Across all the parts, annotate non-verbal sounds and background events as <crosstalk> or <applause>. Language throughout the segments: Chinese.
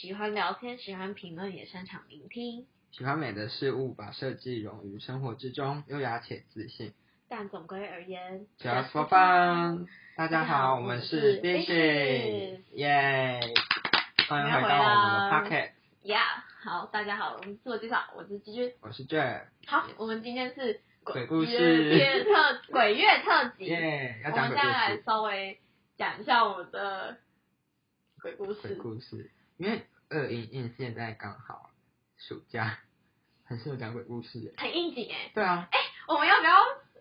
喜欢聊天，喜欢评论，也擅长聆听。喜欢美的事物，把设计融于生活之中，优雅且自信。但总归而言 Just for fun。大家好，我们是 Dishes Dishes，耶！欢迎回到我们的 Pocket，Yeah，好，大家好，我们自我介绍，我是居居。我是 J，好，我们今天是鬼故事月特 <laughs> 鬼月特辑。耶！要我们讲鬼故现在来，稍微讲一下我们的鬼故鬼。故事，因为二一印现在刚好暑假，很适合讲鬼故事耶。很应景哎，对啊，哎我们要不要？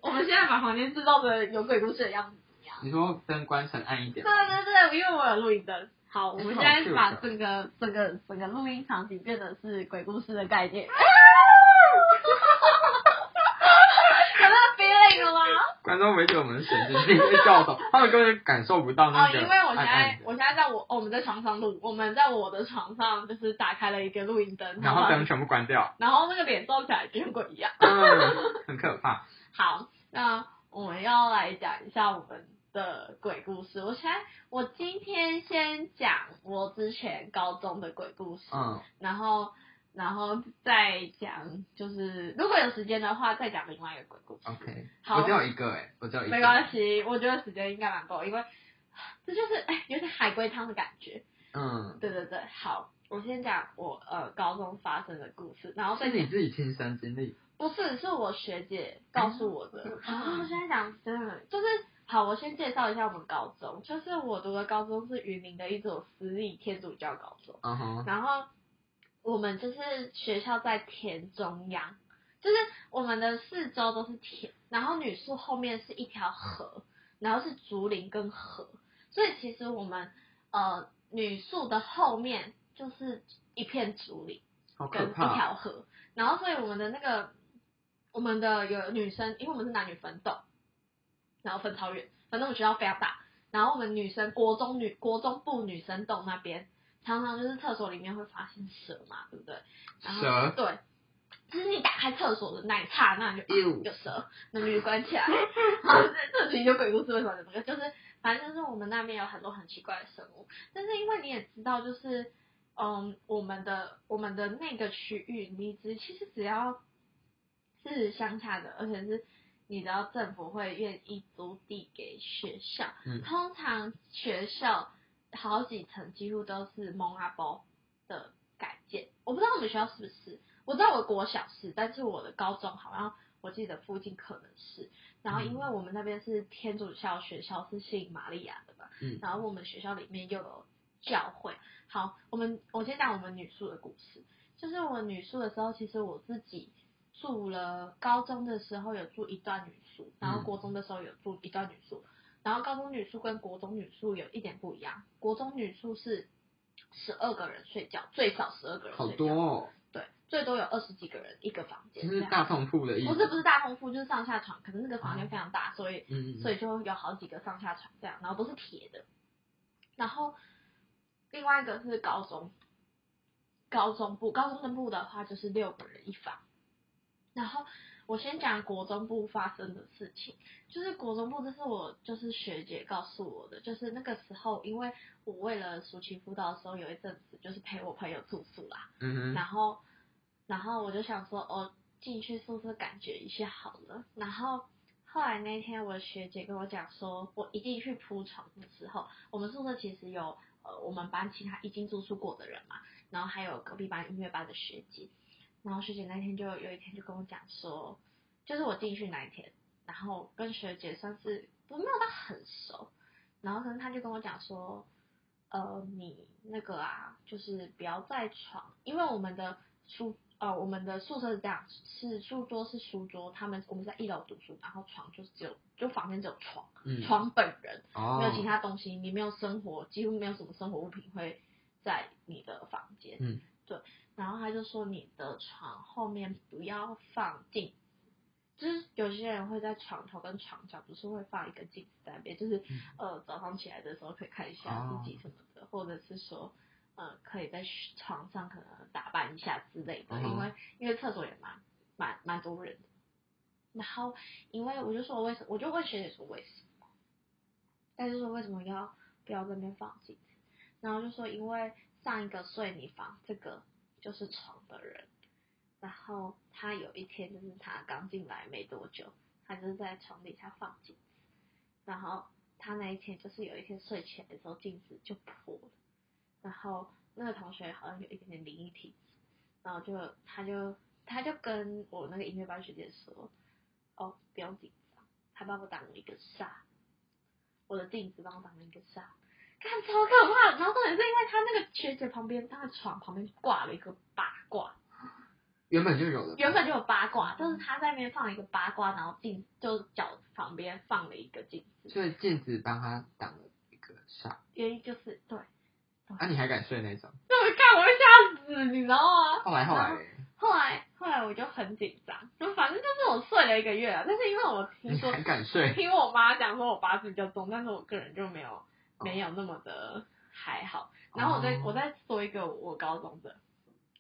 我们现在把房间制造的有鬼故事的样子怎么样？你说灯关成暗一点对，对对，因为我有录音灯。好，我们现在把整个整个整个录音场景变得是鬼故事的概念。啊，哈哈哈有那个 feeling 了吗？观众围着我们神经病在叫头，<laughs> 他们根本感受不到哦那，个因为我现在我现在在我我们在床上录，我们在我的床上就是打开了一个录音灯，然后灯全部关掉，然后那个脸照起来就跟鬼一样。嗯，很可怕。好，那我们要来讲一下我们的鬼故事。我现在我今天先讲我之前高中的鬼故事，嗯，然后然后再讲就是如果有时间的话再讲另外一个鬼故事。OK，好我只有一个哎，我只有一个。没关系，我觉得时间应该蛮够，因为这就是哎有点海龟汤的感觉。嗯，对对对，好，我先讲我呃高中发生的故事，然后再是你自己亲身经历。不是，是我学姐告诉我的。嗯然后我现在讲真的，就是好，我先介绍一下我们高中，就是我读的高中是云林的一所私立天主教高中，嗯哼，然后我们就是学校在田中央，就是我们的四周都是田，然后女宿后面是一条河，然后是竹林跟河，所以其实我们呃女宿的后面就是一片竹林。跟一。条河，然后所以我们的那个我们的有女生，因为我们是男女分栋，然后分超远，反正我们学校非常大，然后我们女生国中女国中部女生栋那边，常常就是厕所里面会发现蛇嘛，对不对？然后蛇对。就是你打开厕所的那一刹那就、有蛇，那就关起来。<laughs> 好，这这其实就鬼故事为什么有这个？就是反正就是我们那边有很多很奇怪的生物，但是因为你也知道，就是嗯，我们的我们的那个区域，离职其实只要是乡下的，而且是你知道政府会愿意租地给学校，嗯通常学校好几层几乎都是蒙阿波的改建，我不知道我们学校是不是，我知道我国小是，但是我的高中好像我记得附近可能是，然后因为我们那边是天主教学校，是信玛利亚的嘛，嗯。然后我们学校里面又有教会。好，我们我先讲我们女宿的故事。就是我女宿的时候，其实我自己住了，高中的时候有住一段女宿，然后嗯。国中的时候有住一段女宿，然后高中女宿跟国中女宿有一点不一样，国中女宿是十二个人睡觉，最少十二个人好睡觉，多哦，对，最多有二十几个人一个房间就。是大通铺的意思。不是不是大通铺，就是上下床，可是那个房间非常大，所以所以就有好几个上下床这样，然后都是铁的。然后另外一个是高中，高中部，高中的部的话就是六个人一房。然后我先讲国中部发生的事情，就是国中部，这是我就是学姐告诉我的，就是那个时候，因为我为了暑期辅导的时候，有一阵子就是陪我朋友住宿啦，嗯哼，然后，然后我就想说，哦，进去宿舍感觉一下好了。然后后来那天我学姐跟我讲说，我一进去铺床的时候，我们宿舍其实有呃我们班其他已经住宿过的人嘛，然后还有隔壁班音乐班的学姐。然后学姐那天就有一天就跟我讲说，就是我进去那一天，然后跟学姐算是我没有到很熟，然后可能她就跟我讲说，呃，你那个啊，就是不要在床，因为我们的书呃，我们的宿舍是这样，是书桌是书桌，他们我们在一楼读书，然后床就是只有就房间只有床，嗯，床本人哦，没有其他东西，你没有生活，几乎没有什么生活物品会在你的房间，嗯，对，然后他就说你的床后面不要放镜就是有些人会在床头跟床角不是会放一个镜子在那边，就是、嗯。呃早上起来的时候可以看一下自己什么的，或者是说呃可以在床上可能打扮一下之类的，嗯因为因为厕所也蛮蛮蛮多人的。然后因为我就说为什么，我就问学姐说为什么，但是说为什么要不要在那边放镜子，然后就说因为上一个睡你房这个就是床的人，然后他有一天就是他刚进来没多久，他就是在床底下放镜子，然后他那一天就是有一天睡起来的时候镜子就破了，然后那个同学好像有一点点灵异体质，然后就他就他就跟我那个音乐班学姐说，哦不用紧张，他帮我挡了一个煞，我的镜子帮我挡了一个煞。看超可怕，然后重点是因为他那个学姐旁边，他的床旁边挂了一个八卦，原本就有的，原本就有八卦，就是他在那边放了一个八卦，然后镜就脚旁边放了一个镜子，所以镜子帮他挡了一个煞。原因就是对，啊，你还敢睡那种？对，看我会吓死，你知道吗？后来后来，后来后来我就很紧张，就反正就是我睡了一个月啊，但是因为我听说你还敢睡？听我妈讲说我八字比较重，但是我个人就没有没有那么的还好。然后我再、哦我再说一个我高中的，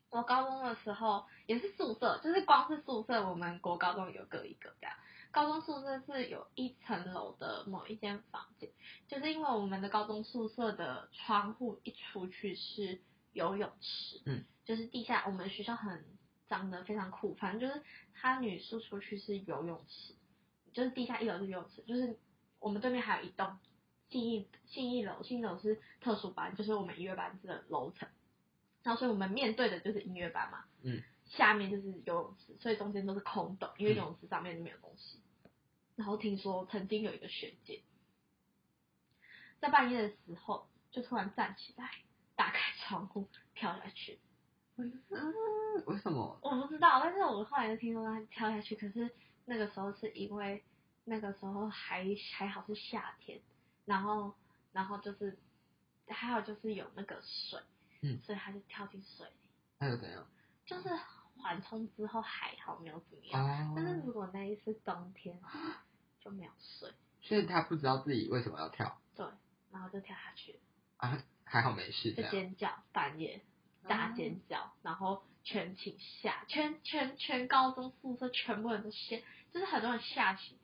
我高中的时候也是宿舍，就是光是宿舍，我们国高中有各一个这样。高中宿舍是有一层楼的某一间房间，就是因为我们的高中宿舍的窗户一出去是游泳池，嗯，就是地下我们学校很长得非常酷，反正就是他女宿出去是游泳池，就是地下一楼是游泳池，就是我们对面还有一栋信义信义楼，信义楼是特殊班，就是我们音乐班的楼层，然后所以我们面对的就是音乐班嘛，嗯，下面就是游泳池，所以中间都是空的，因为游泳池上面就没有东西。然后听说曾经有一个学姐，在半夜的时候就突然站起来，打开窗户跳下去。嗯，为什么？我不知道，但是我后来就听说她跳下去，可是那个时候是因为那个时候还还好是夏天，然后然后就是还有就是有那个水，嗯，所以他就跳进水里，那又怎样？就是缓冲之后还好没有怎么样，但是哦，如果那一次冬天就没有水，所以他不知道自己为什么要跳对，然后就跳下去，啊，还好没事。就尖叫，半夜大尖叫，然后全寝吓，全全全高中宿舍全部人都吓，就是很多人吓醒，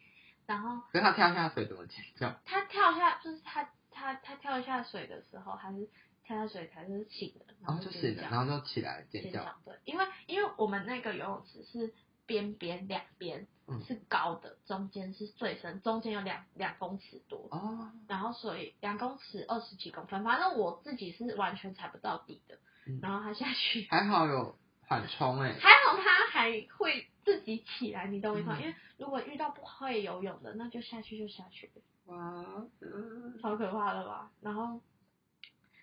然后可是他跳下水怎么尖叫？他跳下，就是他他他跳下水的时候，还是跳下水才是醒的，然后后就醒了，然后就起来尖叫。对，因为因为我们那个游泳池是边边两边嗯是高的，中间是最深，中间有两两公尺多，哦，然后所以两公尺二十几公分，反正我自己是完全踩不到底的，嗯然后他下去，还好有缓冲哎。还好他还会自己起来，你懂我意思吗？嗯因为如果遇到不会游泳的，那就下去就下去。哇，嗯，超可怕的吧？然后，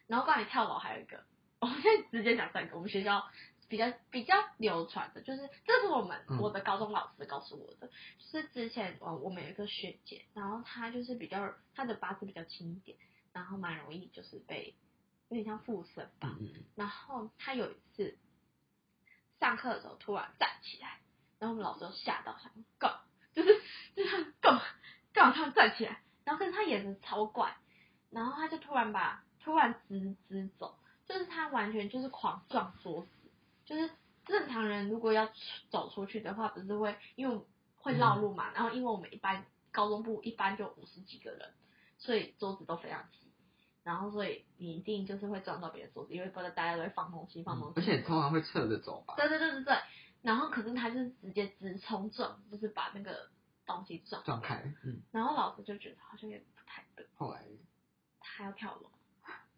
然后关于跳楼还有一个，<laughs> 我现在直接讲三个，我们学校比较比较流传的，就是这是我们、嗯我的高中老师告诉我的，就是之前我我们有一个学姐，然后她就是比较她的八字比较轻一点，然后蛮容易就是被有点像附身吧，嗯嗯然后她有一次上课的时候突然站起来，然后我们老师就吓到，想说干嘛，就是就是他干嘛干嘛突然站起来，然后可是他眼神超怪，然后他就突然把突然直直走，就是他完全就是狂撞桌子，就是正常人如果要走出去的话，不是会因为会绕路嘛，然后因为我们一般高中部一般就五十几个人，所以桌子都非常挤。然后，所以你一定就是会撞到别人桌子，因为不然大家都会放东西，放东西。而且通常会侧着走吧。对对对对对，然后可是他就是直接直冲撞，就是把那个东西撞撞开，嗯，然后老师就觉得好像有点不太对，后来他要跳楼，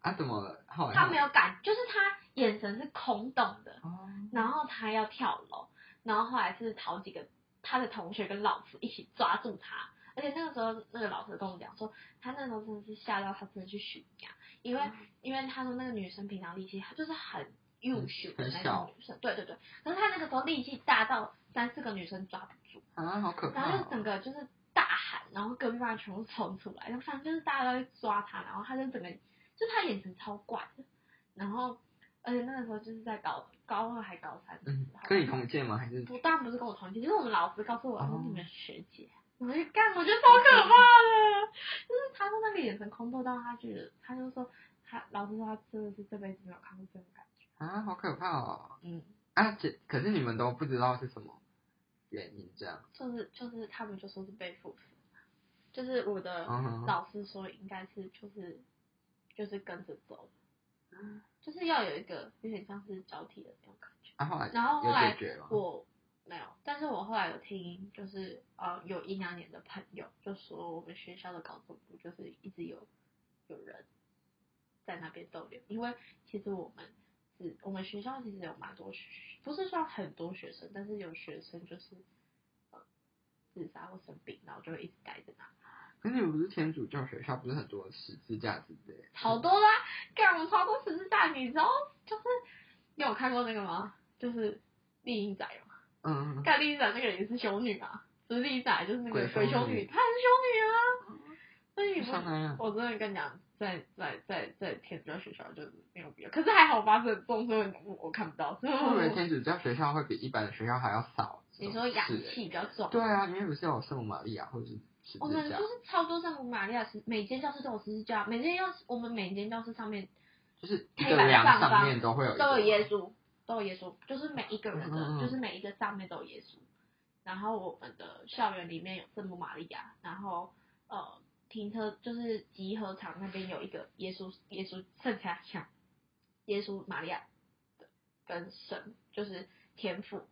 啊怎么了？后来他没有感，就是他眼神是空洞的，哦，然后他要跳楼，然后后来是好几个他的同学跟老师一起抓住他，而且那个时候那个老师跟我讲说，他那时候真的是吓到他真的去寻牙，因为、嗯因为他说那个女生平常力气她就是很优秀的那种女生，对对对，可是他那个时候力气大到三四个女生抓不住，啊，好可怕然后就。整个就是大喊，然后隔壁班全部冲出来，然后反正就是大家都在抓他，然后他就整个就他眼神超怪的，然后而且那个时候就是在高高二还高三的嗯时候，，跟你同届吗？还是不当然不是跟我同届，就是我们老师告诉我说哦你们学姐，我就干，我觉得超可怕的，就是他说那个眼神空洞到他觉得，他就说他老师说他真的是这辈子没有看过这种感觉，啊，好可怕哦。嗯，啊，这可是你们都不知道是什么原因这样。就是就是他们就说是被附身，就是我的老师说应该是就是就是跟着走，就是要有一个有点像是交替的那种感觉。啊，后来然后后来？我没有，但是我后来有听，就是呃，有一两年的朋友就说，我们学校的高中部就是一直有有人在那边逗留，因为其实我们是我们学校其实有蛮多学，不是说很多学生，但是有学生就是呃自杀或生病，然后就会一直待在那。可是你们不是天主教学校，不是很多十字架之类的？好多啦，干我们超多十字架，你知道就是你有看过那个吗？就是丽英仔吗？嗯，干丽莎那个也是修女啊，不是丽莎就是那个鬼修女她是修女啊。所以你不上来啊，我真的跟你讲，在在在在天主教学校就是没有必要，可是还好发生很重，所以我我看不到。所以我以为天主教学校会比一般的学校还要少。你说阳是欸气比较重，对啊，因为不是有圣母玛利亚或者是我们就，是超多圣母玛利亚十，每间教室都有十字架，每间教室我们每间教室上面就是一黑板上方都会有都有耶稣，都有耶稣，就是每一个人的，嗯嗯嗯就是每一个上面都有耶稣。然后我们的校园里面有圣母玛利亚，然后呃停车就是集合场那边有一个耶稣耶稣圣家像耶稣玛利亚的跟神就是天赋，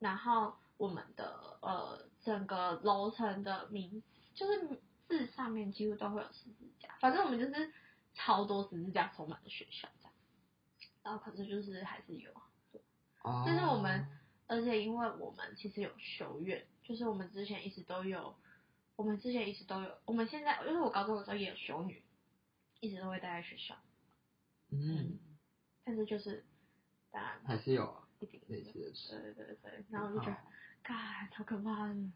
然后我们的呃整个楼层的名就是字上面几乎都会有十字架，反正我们就是超多十字架充满的学校这样。然后可是就是还是有，哦，但是我们而且因为我们其实有修院，就是我们之前一直都有，我们之前一直都有，我们现在因为我高中的时候也有修女，一直都会待在学校，嗯，但是就是当然还是有一定类似的事。对对对对，然后我就觉得好，嘎，超可怕的，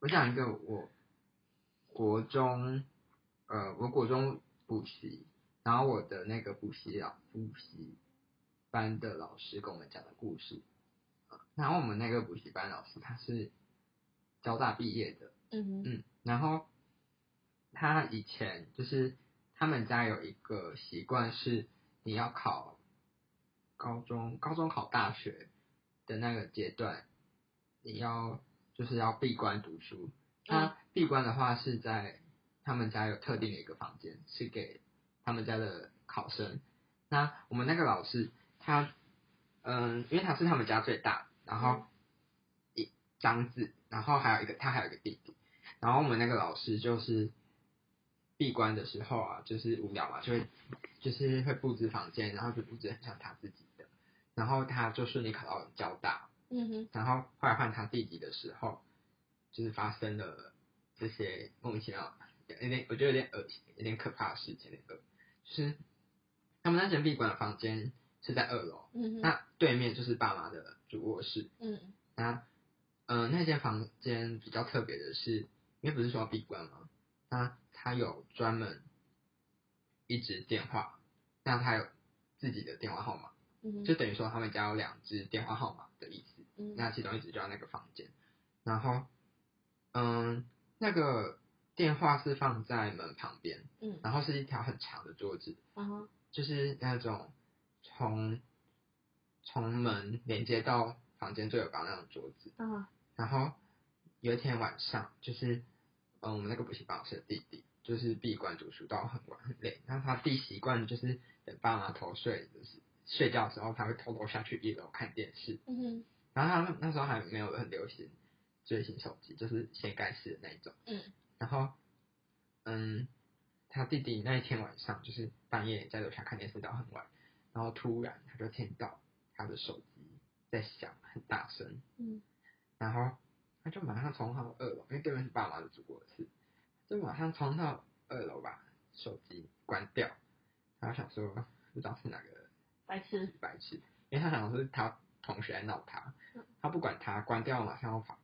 我讲一个我国中，呃，我国中补习，然后我的那个补习老补习班的老师跟我们讲的故事。呃然后我们那个补习班老师他是交大毕业的，嗯哼嗯，然后他以前就是他们家有一个习惯是你要考高中，高中考大学的那个阶段，你要就是要闭关读书。他闭关的话是在他们家有特定的一个房间，是给他们家的考生。那我们那个老师他，嗯，因为他是他们家最大，然后一长子，然后还有一个他还有一个弟弟，然后我们那个老师就是闭关的时候啊，就是无聊嘛，就会就是会布置房间，然后就布置很像他自己的，然后他就顺利考到交大，嗯哼。然后后来换他弟弟的时候，就是发生了这些莫名其妙，有点我觉得有点恶心，有点可怕的事情，有点恶，就是他们那间闭馆的房间是在二楼，那对面就是爸妈的主卧室，嗯。那嗯、呃那间房间比较特别的是，因为不是说要闭关吗？那他有专门一支电话，那他有自己的电话号码，嗯就等于说他们家有两支电话号码的意思。嗯那其中一支就在那个房间，然后，嗯，那个电话是放在门旁边，嗯。然后是一条很长的桌子，就是那种从从门连接到房间最有高那种桌子。嗯哼然后有一天晚上，就是嗯，我们那个补习班老师的弟弟，就是闭关读书到很晚很累，然后他弟习惯就是等爸妈头睡，就是睡觉的时候，他会偷偷下去一楼看电视。嗯哼然后他们那时候还没有很流行最新手机，就是掀盖式的那一种。嗯然后，嗯，他弟弟那一天晚上就是半夜在楼下看电视到很晚，然后突然他就听到他的手机在响，很大声，嗯。然后他就马上冲到二楼，因为对面是爸妈的主卧室，就马上冲到二楼把手机关掉，然后想说不知道是哪个白痴。白痴，因为他想说是他同学在闹他嗯，他不管他，关掉马上要跑，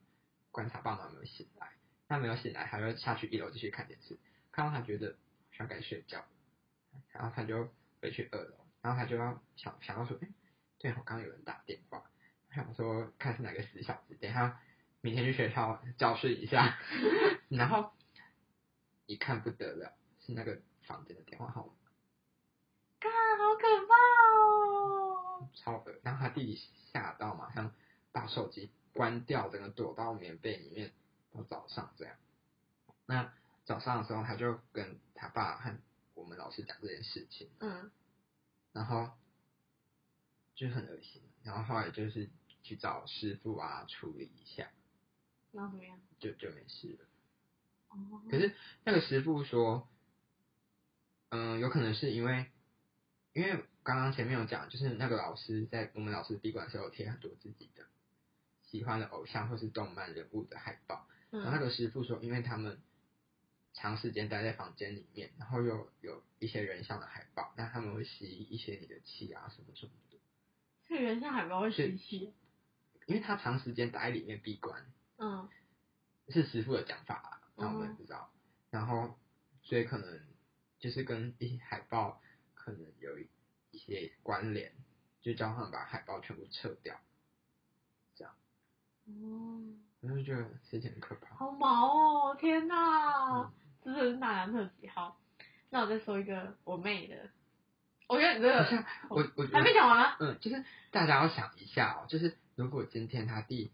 观察爸妈有没有醒来，他没有醒来，他就下去一楼继续看电视，看到他觉得好像该睡觉，然后他就回去二楼，然后他就要想想到说，哎，对我，刚刚有人打电话，想说看是哪个死小子，等一下明天去学校教训一下，<laughs> 然后一看不得了，是那个房间的电话号码。看好可怕哦！超恶，然后他弟弟吓到，马上把手机关掉，整个躲到棉被里面，到早上这样。那早上的时候，他就跟他爸和我们老师讲这件事情，嗯然后就很恶心，然后后来就是去找师傅啊处理一下，然后怎么样？就就没事了。哦，可是那个师傅说，嗯，有可能是因为，因为刚刚前面有讲，就是那个老师在我们老师闭馆的时候有贴很多自己的喜欢的偶像或是动漫人物的海报，然后那嗯，个师傅说，因为他们长时间待在房间里面，然后又有一些人像的海报，那他们会吸一些你的气啊什么什么的，这个人像海报会吸气。因为他长时间待在里面闭关，嗯是师傅的讲法啊，那我们不知道。然后，所以可能就是跟一些海报可能有一一些关联，就叫他们把海报全部撤掉。这样哦，我就觉得事情很可怕。好毛哦！天哪嗯，这是大男特辑。好，那我再说一个我妹的。我觉得你这个我我还没讲完吗？嗯，就是大家要想一下哦，就是如果今天他弟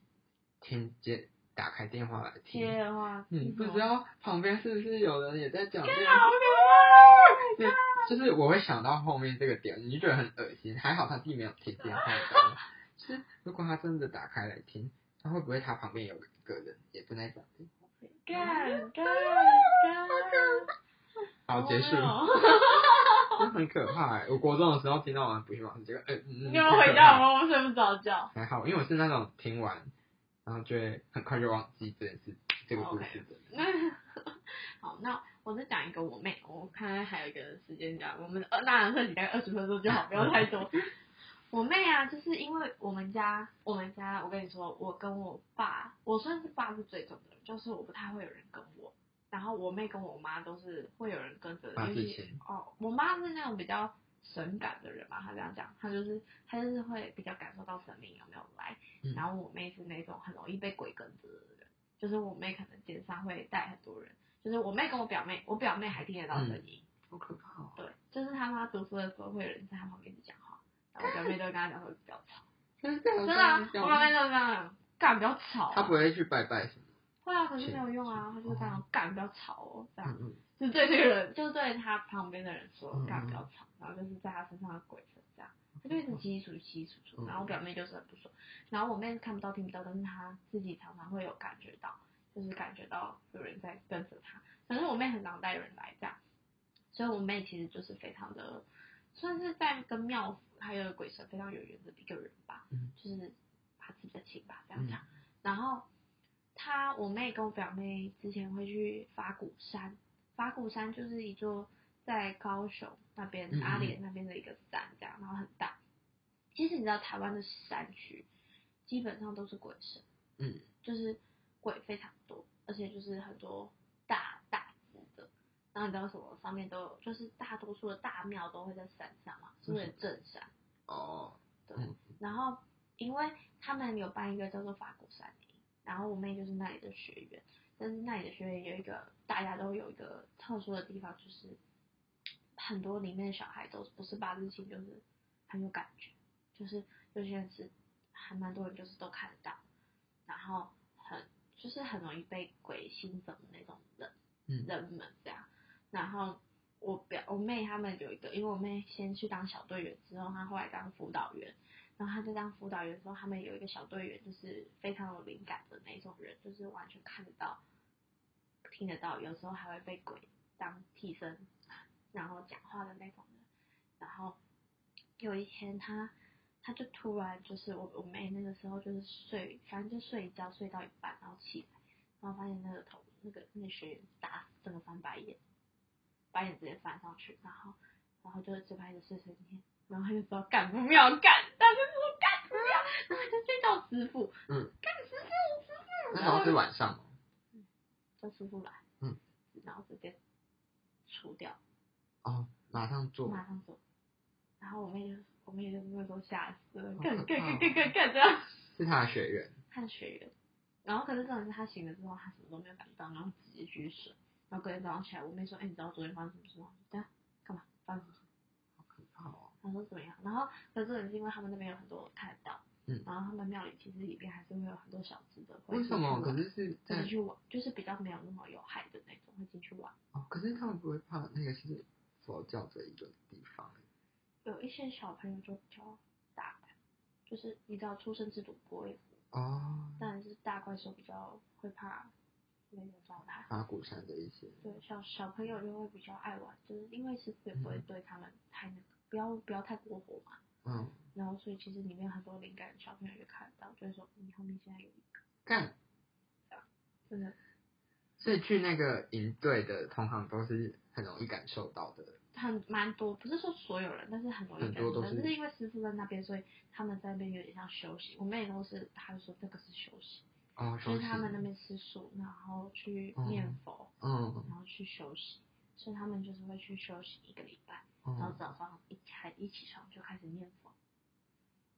听接打开电话来听，贴的话，嗯不知道旁边是不是有人也在讲电好话？可对，就是我会想到后面这个点，你就觉得很恶心。还好他弟没有听电话？就是如果他真的打开来听，他会不会他旁边有一个人也正在讲？干干干！好，结束，<laughs> 很可怕欸。我国中的时候听到完补习老师这个，嗯嗯，你有回家吗？我睡不着觉。还好，因为我是那种听完，然后就会很快就忘记这件事，这个故事的 <laughs> 好，那我再讲一个我妹，我看还有一个时间讲，我们呃大人特辑大概二十分钟就好，不要太多。我妹啊，就是因为我们家，我们家，我跟你说，我跟我爸，我算是爸是最重的人，就是我不太会有人跟我，然后我妹跟我妈都是会有人跟着，八字尤其哦，我妈是那种比较神感的人嘛，她这样讲，她就是她就是会比较感受到神明有没有来，嗯然后我妹是那种很容易被鬼跟着的人，就是我妹可能肩上会带很多人，就是我妹跟我表妹，我表妹还听得到声音，好可怕哦！对，就是他妈读书的时候会有人在她旁边讲话，然后我表妹都跟他讲说不要吵，<laughs> 真的真的啊，我表妹都这样讲，干不要吵、啊，他不会去拜拜什么？会啊，可是没有用啊，她就是这样干不要吵哦，这样。嗯嗯，就是对这个人，就是对他旁边的人说嗯，干不要吵，然后就是在他身上的鬼神这样，他就一直稀稀疏疏稀稀疏疏，嗯然后我表妹就是很不爽，然后我妹是看不到听不到，但是她自己常常会有感觉到，就是感觉到有人在跟着她，反正我妹很常带人来这样，所以我妹其实就是非常的，算是在跟庙府还有鬼神非常有缘的一个人吧，嗯就是八字比较轻吧这样讲，然后。他我妹跟我表妹之前会去法鼓山，法鼓山就是一座在高雄那边阿莲那边的一个山，这样，然后很大。其实你知道台湾的山区基本上都是鬼神，嗯，就是鬼非常多，而且就是很多。然后你知道什么？上面都有，就是大多数的大庙都会在山上嘛，是为了镇山。哦，对，嗯然后因为他们有办一个叫做法鼓山营，然后我妹就是那里的学员，但是那里的学员有一个大家都有一个特殊的地方，就是很多里面的小孩都不是八字星，就是很有感觉，就是有些人是还蛮多人就是都看得到，然后很就是很容易被鬼心整的那种人，嗯人们这样，然后。我表我妹他们有一个，因为我妹先去当小队员之后，她后来当辅导员，然后她在当辅导员的时候，他们有一个小队员就是非常有灵感的那种人，就是完全看得到、听得到，有时候还会被鬼当替身，然后讲话的那种人。然后有一天他他就突然就是我我妹那个时候就是睡，反正就睡一觉睡到一半，然后起来，然后发现那个头那个那个学员打整个翻白眼，白眼直接翻上去，然后然后就就开始碎碎念，然后他就说干不妙干，他就说干不妙，然后他就去叫师傅，嗯，干师傅师傅，那时候是晚上哦，叫师傅来，嗯，然后直接除掉，哦，马上做，马上做，然后我妹就我妹就是那时候吓死了，好干干干干干干这样。<laughs> 是他的学员，他的学员，然后可是真的是他醒了之后，他什么都没有感到，然后直接去睡。然后隔天早上起来，我妹说：“哎、你知道昨天发生什么事吗？”对啊，干嘛？发生什么事？好可怕哦，他说怎么样？然后可是重点是因为他们那边有很多看得到，嗯然后他们庙里其实里边还是会有很多小只的，会为什么？可是是在进去玩，就是比较没有那么有害的那种，会进去玩。哦，可是他们不会怕那个是佛教的一个地方，有一些小朋友就比较大胆，就是你知道出生之犊不畏虎，哦，但是大怪兽比较会怕那种状态。法鼓山的一些，对，小小朋友就会比较爱玩，就是因为师傅也不会对他们太那个，不要不要太过火嘛。嗯，然后所以其实里面很多灵感，小朋友就看得到，就是说你后面现在有一个，干，真的所以去那个营队的同行都是很容易感受到的，很蛮多，不是说所有人，但是很容易感受到，很多都是就是因为师傅在那边，所以他们在那边有点像休息。我妹都是，她就说这个是休息，哦，就休息是他们那边吃素，然后去念佛，嗯。然后去休息，所以他们就是会去休息一个礼拜。然后嗯，早上一开一起床就开始念佛，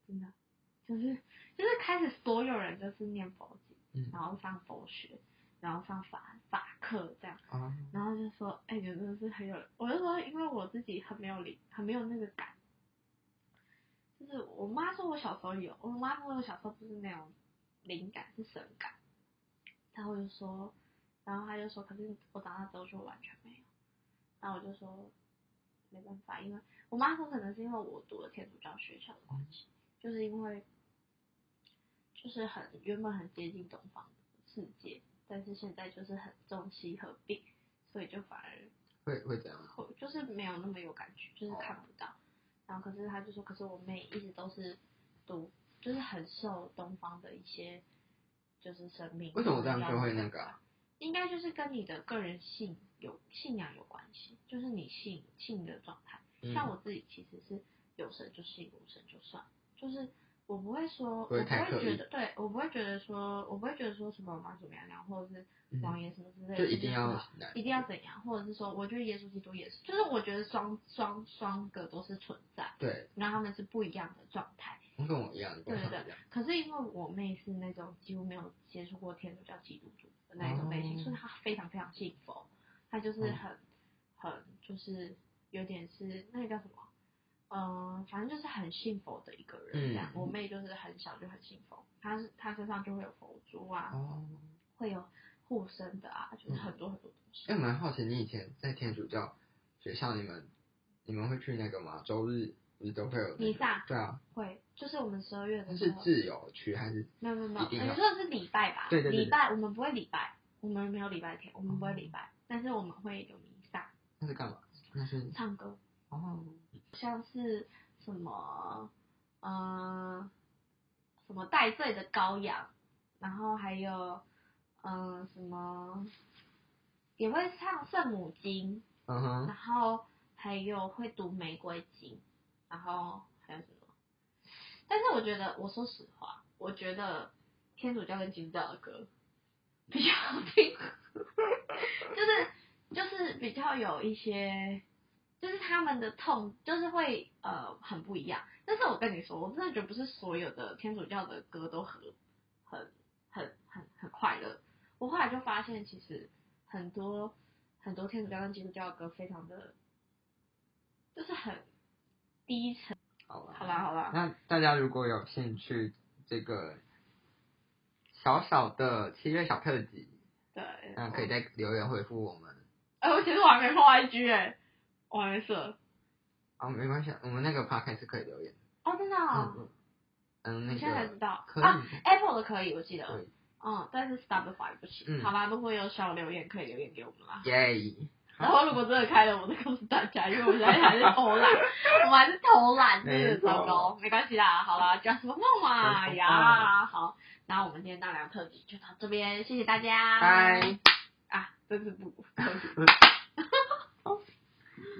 真的就是就是开始所有人就是念佛经，嗯。然后上佛学，然后上法法课这样，哦，然后就说哎，你真的是很有，我就说因为我自己很没有灵，很没有那个感，就是我妈说我小时候有，我妈说我小时候不是那种灵感是神感，然后我就说，然后他就说，可是我长大之后就完全没有，然后我就说没办法，因为我妈说可能是因为我读了天主教学校的关系，就是因为就是很原本很接近东方的世界，但是现在就是很中西合并，所以就反而会会这样，会就是没有那么有感觉，就是看不到。然后可是他就说，可是我妹一直都是读，就是很受东方的一些就是生命。为什么这样就会那个啊？应该就是跟你的个人信有信仰有关系，就是你信信的状态。嗯像我自己其实是有神就信，无神就算，就是我不会说，不会我不太刻意会觉得，对我不会觉得说，我不会觉得说什么妈祖娘娘或者是王爷什么之类的，就一定要一定要怎样，或者是说，我觉得耶稣基督也是，就是我觉得双双双个都是存在，对，然后他们是不一样的状态。跟我一样，跟对对对一样，可是因为我妹是那种几乎没有接触过天主教基督徒的那一种类型，哦所以她非常非常信佛，她就是很、很就是有点是那个叫什么，嗯、反正就是很信佛的一个人这样。嗯我妹就是很小就很信佛，她是她身上就会有佛珠啊，哦，会有护身的啊，就是很多很多东西。哎，我蛮好奇，你以前在天主教学校，你们你们会去那个吗？周日不是都会有那个弥撒对啊，会，就是我们十二月的时候，是自由去还是？没有没有没有，你说的是礼拜吧？对对对对礼拜我们不会礼拜，我们没有礼拜天，我们不会礼拜，但是我们会有弥撒、那是干嘛？那是唱歌，哦，像是什么，嗯，什么戴罪的羔羊，然后还有，嗯、什么，也会唱圣母经，嗯哼，然后还有会读玫瑰经，然后还有什么？但是我觉得，我说实话，我觉得天主教跟基督教的歌比较好听，<laughs> 就是就是比较有一些，就是他们的痛就是会呃很不一样。但是我跟你说，我真的觉得不是所有的天主教的歌都很很很很很快乐。我后来就发现，其实很多很多天主教跟基督教的歌非常的，就是很低沉。好吧，好啦好啦，那大家如果有兴趣这个小小的七月小特辑，对，那可以在留言回复我们。哎、我其实我还没放 IG 哎、我还没设。哦，没关系，我们那个 p o d c a s 是可以留言。哦，真的、哦，嗯嗯现在才知道可以啊？Apple 的可以，我记得。对，嗯，但是 Spotify 不行。嗯好吧，如果有小留言可以留言给我们啦。耶，然后如果真的开了，我再告诉大家，因为我现在还是偷懒，我们还是偷懒，真的糟糕。没关系啦，好啦，讲什么梦嘛呀？好，那我们今天大聊特辑就到这边，谢谢大家。拜。啊，真是不客气。<laughs>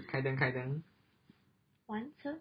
开灯，开灯。完成。